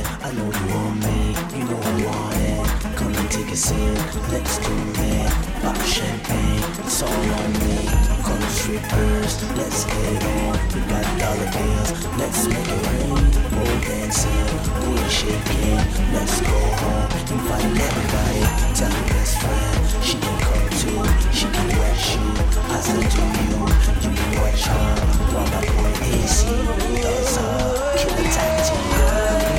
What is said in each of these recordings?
it. I know you want me, you know I want it. Come and take a sip, let's do it. Pop champagne, it's all on me. Come straight first, let's get on. We got dollar bills, let's make it rain. More dancing, booty shaking. Let's go home, invite everybody. Tell your best friend, she can come too. She can watch you, I said to you. You can watch her, while my boy AC. Dance her, kill the time to you.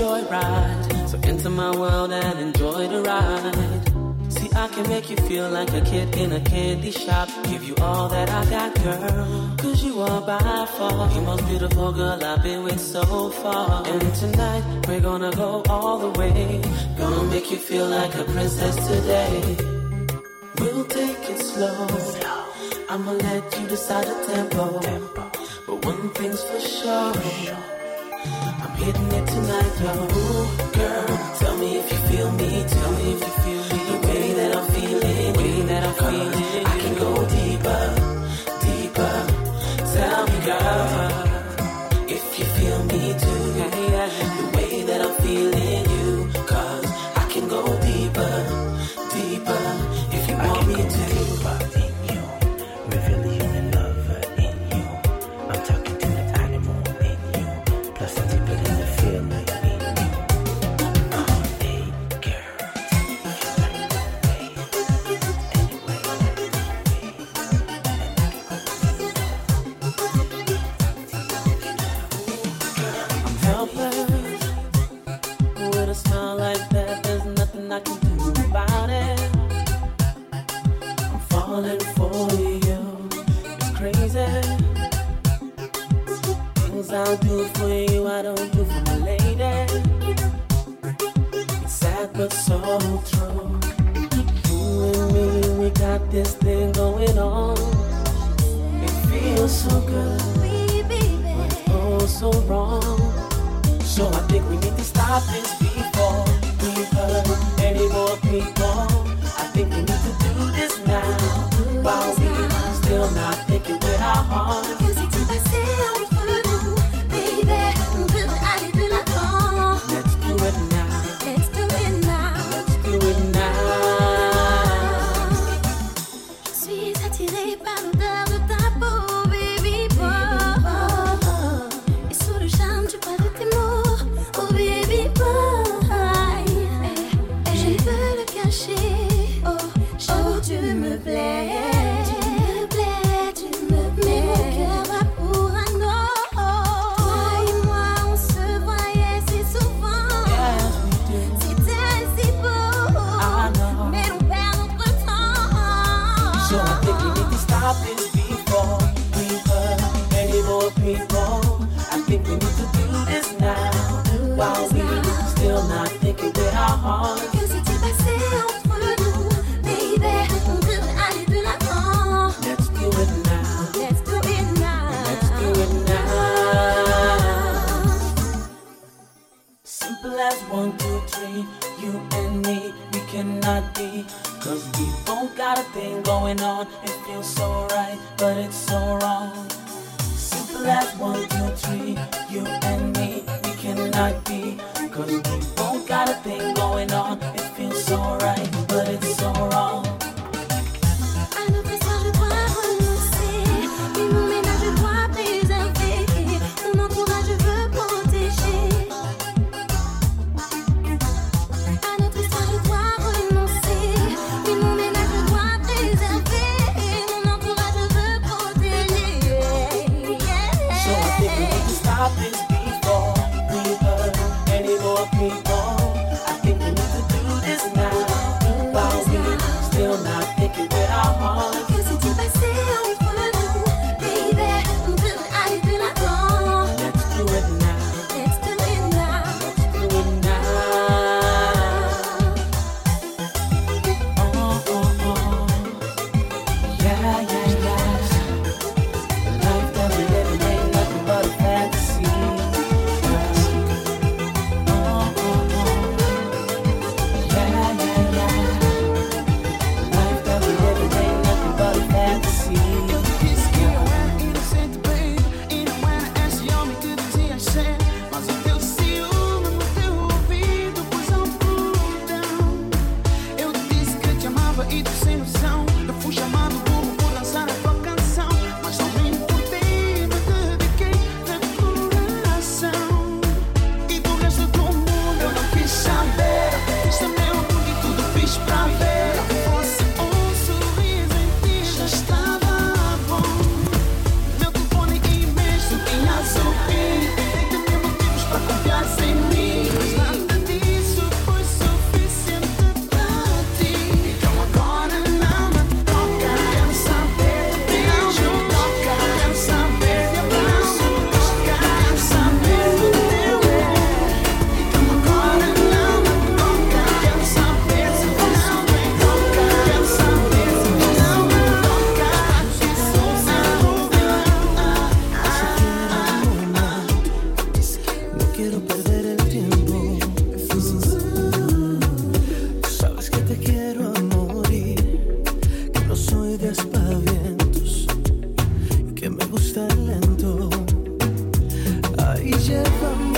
joyride. So enter my world and enjoy the ride. See, I can make you feel like a kid in a candy shop. Give you all that I got, girl. Cause you are by far the most beautiful girl I've been with so far. And tonight, we're gonna go all the way. Gonna make you feel like a princess today. We'll take it slow. I'ma let you decide the tempo. But one thing's for sure hitting it tonight, oh girl. Tell me if you feel me, tell me if you feel me. The way that I'm feeling, the way that I'm feeling. I can go attiré par l'odeur de ta peau. going on. It feels so right, but it's so wrong. Simple as one. Michel from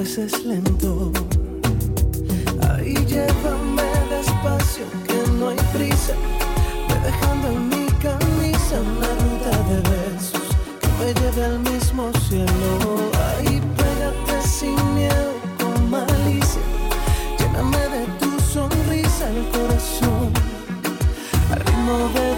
veces lento. Ahí llévame despacio, que no hay prisa. Me dejando en mi camisa una ruta de besos que me lleve al mismo cielo. Ahí pégate sin miedo, con malicia. Lléname de tu sonrisa el corazón. Al ritmo de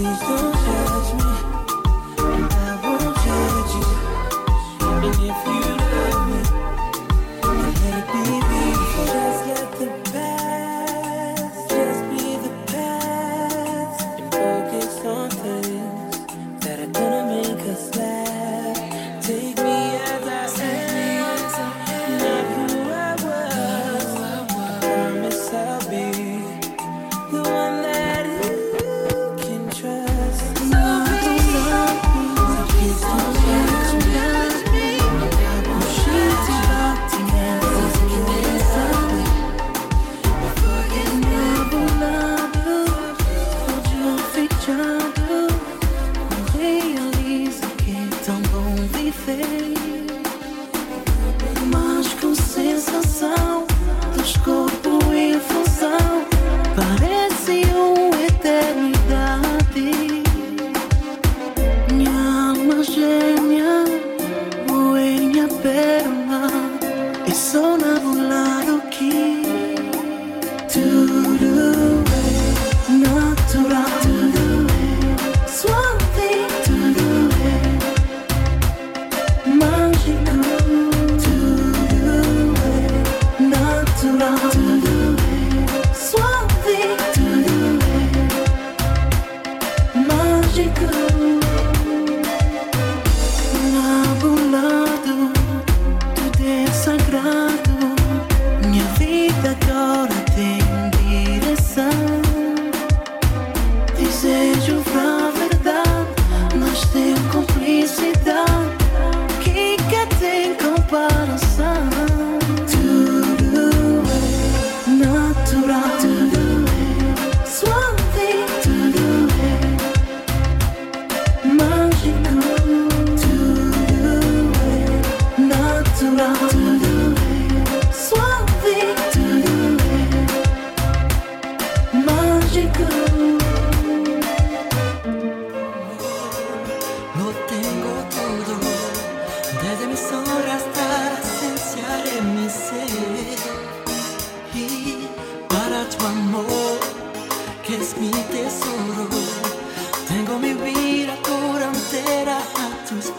please don't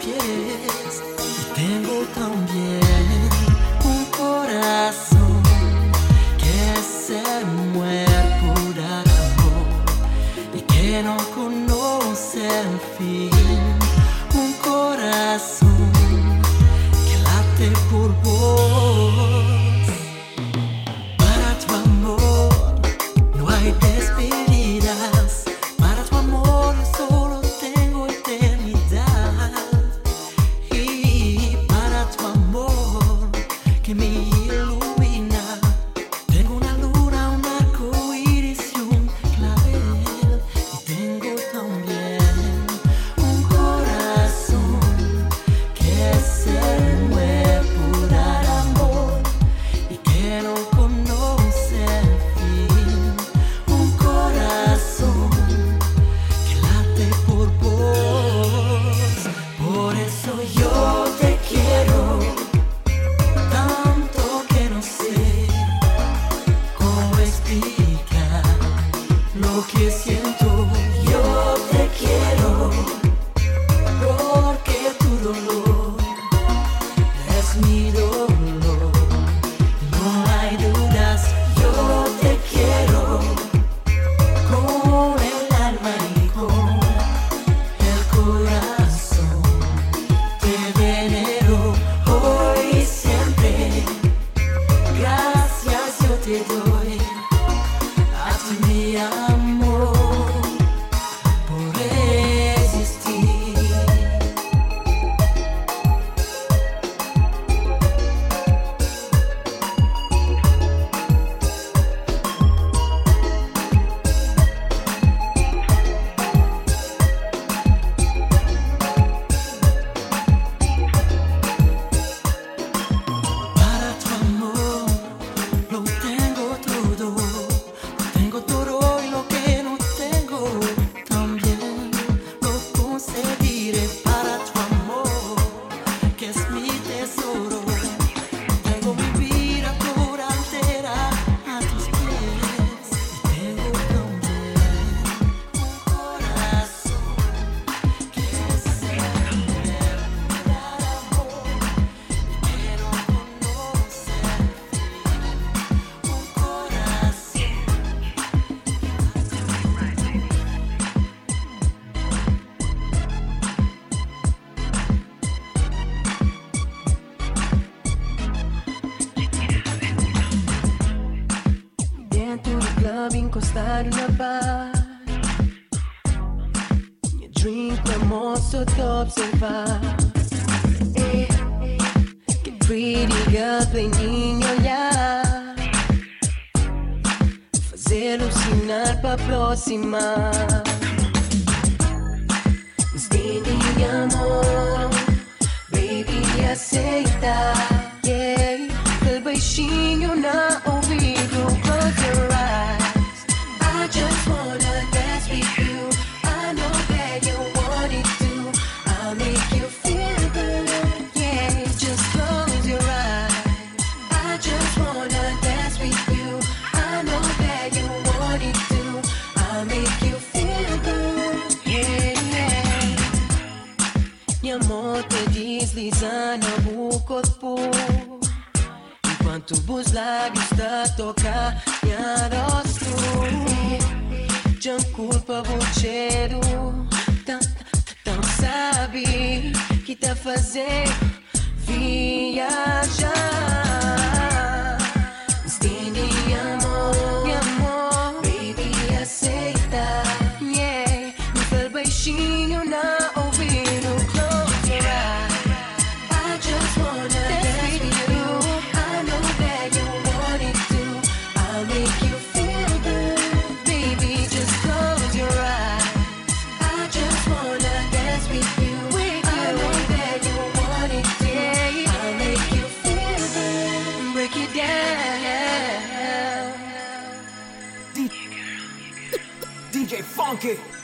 别。 오케이.